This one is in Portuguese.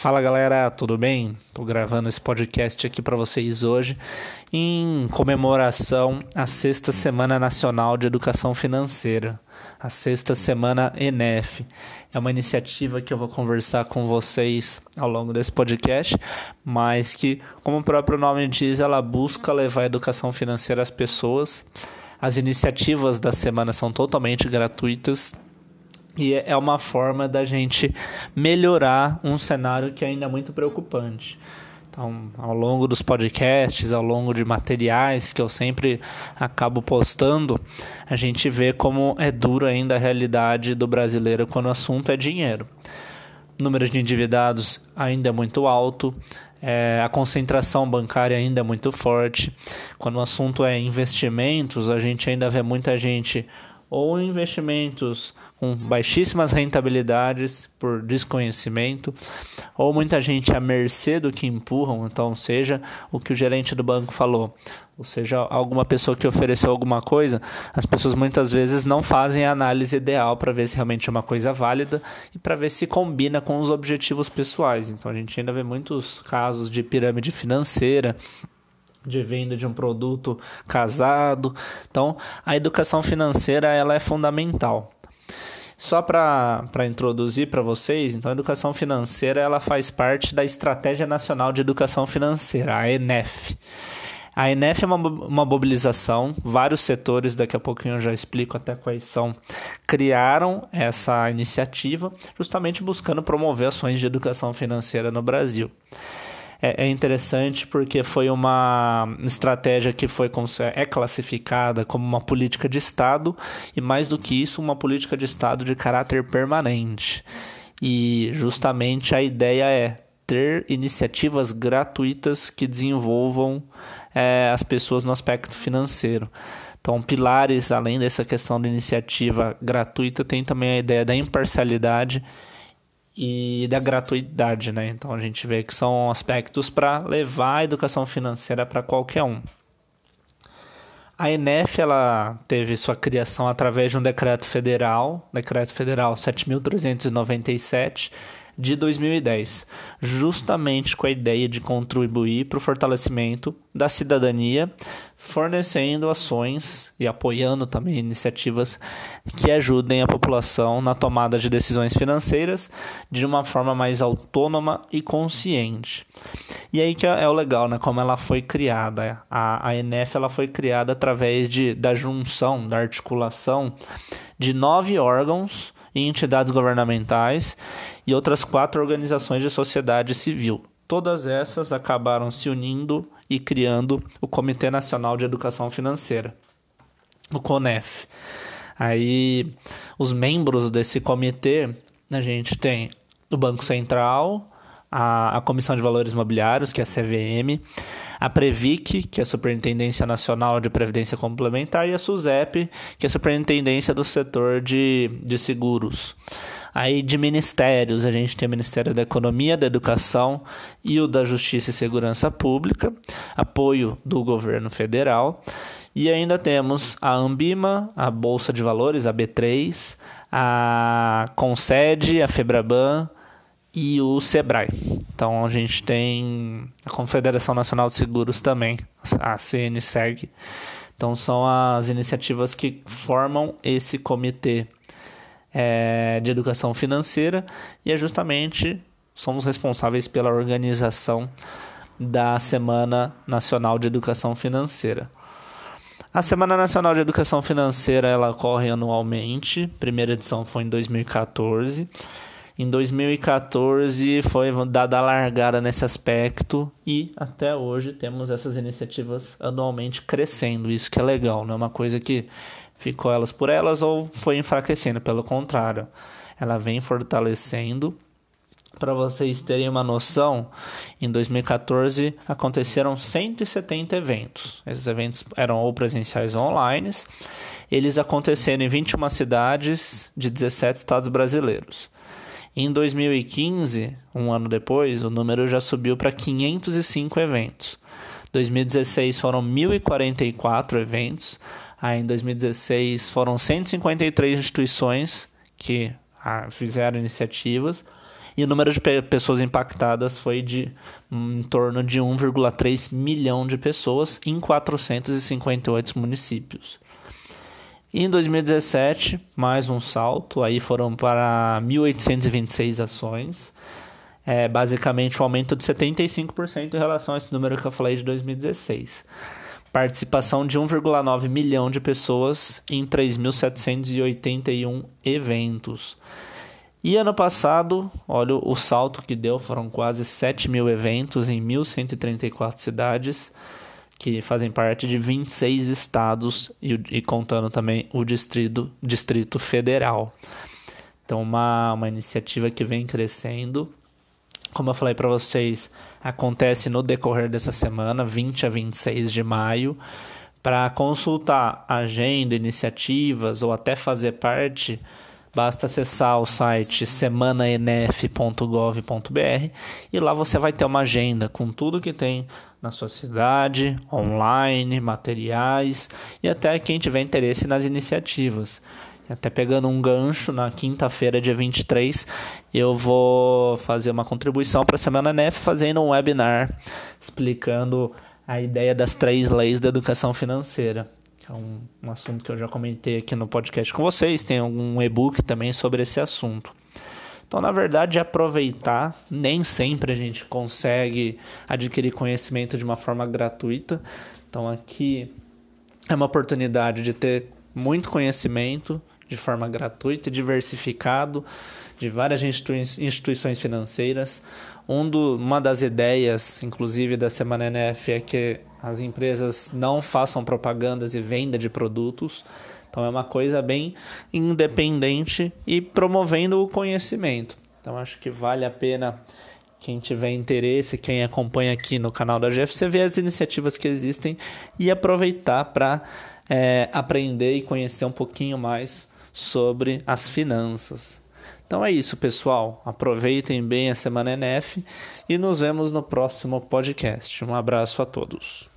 Fala galera, tudo bem? Tô gravando esse podcast aqui para vocês hoje em comemoração à Sexta Semana Nacional de Educação Financeira, a Sexta Semana ENEF. É uma iniciativa que eu vou conversar com vocês ao longo desse podcast, mas que, como o próprio nome diz, ela busca levar a educação financeira às pessoas. As iniciativas da semana são totalmente gratuitas e é uma forma da gente melhorar um cenário que ainda é muito preocupante. Então, ao longo dos podcasts, ao longo de materiais que eu sempre acabo postando, a gente vê como é duro ainda a realidade do brasileiro quando o assunto é dinheiro. O número de endividados ainda é muito alto, é, a concentração bancária ainda é muito forte. Quando o assunto é investimentos, a gente ainda vê muita gente ou investimentos com baixíssimas rentabilidades por desconhecimento, ou muita gente à mercê do que empurram, então seja o que o gerente do banco falou, ou seja, alguma pessoa que ofereceu alguma coisa, as pessoas muitas vezes não fazem a análise ideal para ver se realmente é uma coisa válida e para ver se combina com os objetivos pessoais. Então a gente ainda vê muitos casos de pirâmide financeira, de venda de um produto casado. Então, a educação financeira ela é fundamental. Só para introduzir para vocês, então a educação financeira ela faz parte da Estratégia Nacional de Educação Financeira, a ENEF. A ENEF é uma, uma mobilização, vários setores, daqui a pouquinho eu já explico até quais são, criaram essa iniciativa justamente buscando promover ações de educação financeira no Brasil é, é interessante porque foi uma estratégia que foi é classificada como uma política de Estado e mais do que isso, uma política de Estado de caráter permanente. E justamente a ideia é ter iniciativas gratuitas que desenvolvam é, as pessoas no aspecto financeiro. Então, pilares, além dessa questão da iniciativa gratuita, tem também a ideia da imparcialidade e da gratuidade, né? Então a gente vê que são aspectos para levar a educação financeira para qualquer um. A ENEF ela teve sua criação através de um decreto federal, decreto federal 7397, de 2010, justamente com a ideia de contribuir para o fortalecimento da cidadania, fornecendo ações e apoiando também iniciativas que ajudem a população na tomada de decisões financeiras de uma forma mais autônoma e consciente. E aí que é o legal, né? Como ela foi criada. A, a ENEF ela foi criada através de, da junção, da articulação de nove órgãos e entidades governamentais e outras quatro organizações de sociedade civil. Todas essas acabaram se unindo e criando o Comitê Nacional de Educação Financeira, o CONEF. Aí, os membros desse comitê, a gente tem o Banco Central, a, a Comissão de Valores Imobiliários, que é a CVM, a Previc, que é a Superintendência Nacional de Previdência Complementar, e a SUSEP, que é a Superintendência do Setor de, de Seguros. Aí de ministérios, a gente tem o Ministério da Economia, da Educação e o da Justiça e Segurança Pública, apoio do governo federal. E ainda temos a Ambima, a Bolsa de Valores, a B3, a Concede, a Febraban, e o Sebrae. Então a gente tem a Confederação Nacional de Seguros também, a CNSEG. Então são as iniciativas que formam esse comitê é, de educação financeira e é justamente somos responsáveis pela organização da Semana Nacional de Educação Financeira. A Semana Nacional de Educação Financeira ela ocorre anualmente. Primeira edição foi em 2014 em 2014 foi dada a largada nesse aspecto e até hoje temos essas iniciativas anualmente crescendo. Isso que é legal, não é uma coisa que ficou elas por elas ou foi enfraquecendo, pelo contrário, ela vem fortalecendo. Para vocês terem uma noção, em 2014 aconteceram 170 eventos. Esses eventos eram ou presenciais ou online. Eles aconteceram em 21 cidades de 17 estados brasileiros. Em 2015, um ano depois, o número já subiu para 505 eventos. 2016 foram 1.044 eventos. Aí em 2016 foram 153 instituições que ah, fizeram iniciativas. E o número de pessoas impactadas foi de em torno de 1,3 milhão de pessoas em 458 municípios. Em 2017, mais um salto, aí foram para 1.826 ações, é basicamente um aumento de 75% em relação a esse número que eu falei de 2016. Participação de 1,9 milhão de pessoas em 3.781 eventos. E ano passado, olha o salto que deu, foram quase 7 mil eventos em 1.134 cidades, que fazem parte de 26 estados e, e contando também o distrito, distrito Federal. Então, uma, uma iniciativa que vem crescendo. Como eu falei para vocês, acontece no decorrer dessa semana, 20 a 26 de maio. Para consultar agenda, iniciativas ou até fazer parte Basta acessar o site semanaenf.gov.br e lá você vai ter uma agenda com tudo que tem na sua cidade, online, materiais e até quem tiver interesse nas iniciativas. Até pegando um gancho, na quinta-feira, dia 23, eu vou fazer uma contribuição para a Semana NEF fazendo um webinar explicando a ideia das três leis da educação financeira é um, um assunto que eu já comentei aqui no podcast com vocês. Tem algum e-book também sobre esse assunto. Então, na verdade, aproveitar, nem sempre a gente consegue adquirir conhecimento de uma forma gratuita. Então, aqui é uma oportunidade de ter muito conhecimento de forma gratuita e diversificado de várias instituições financeiras. Um do, uma das ideias, inclusive, da Semana NF é que as empresas não façam propagandas e venda de produtos. Então é uma coisa bem independente e promovendo o conhecimento. Então acho que vale a pena quem tiver interesse, quem acompanha aqui no canal da GFC, ver as iniciativas que existem e aproveitar para é, aprender e conhecer um pouquinho mais sobre as finanças. Então é isso, pessoal. Aproveitem bem a Semana NF e nos vemos no próximo podcast. Um abraço a todos.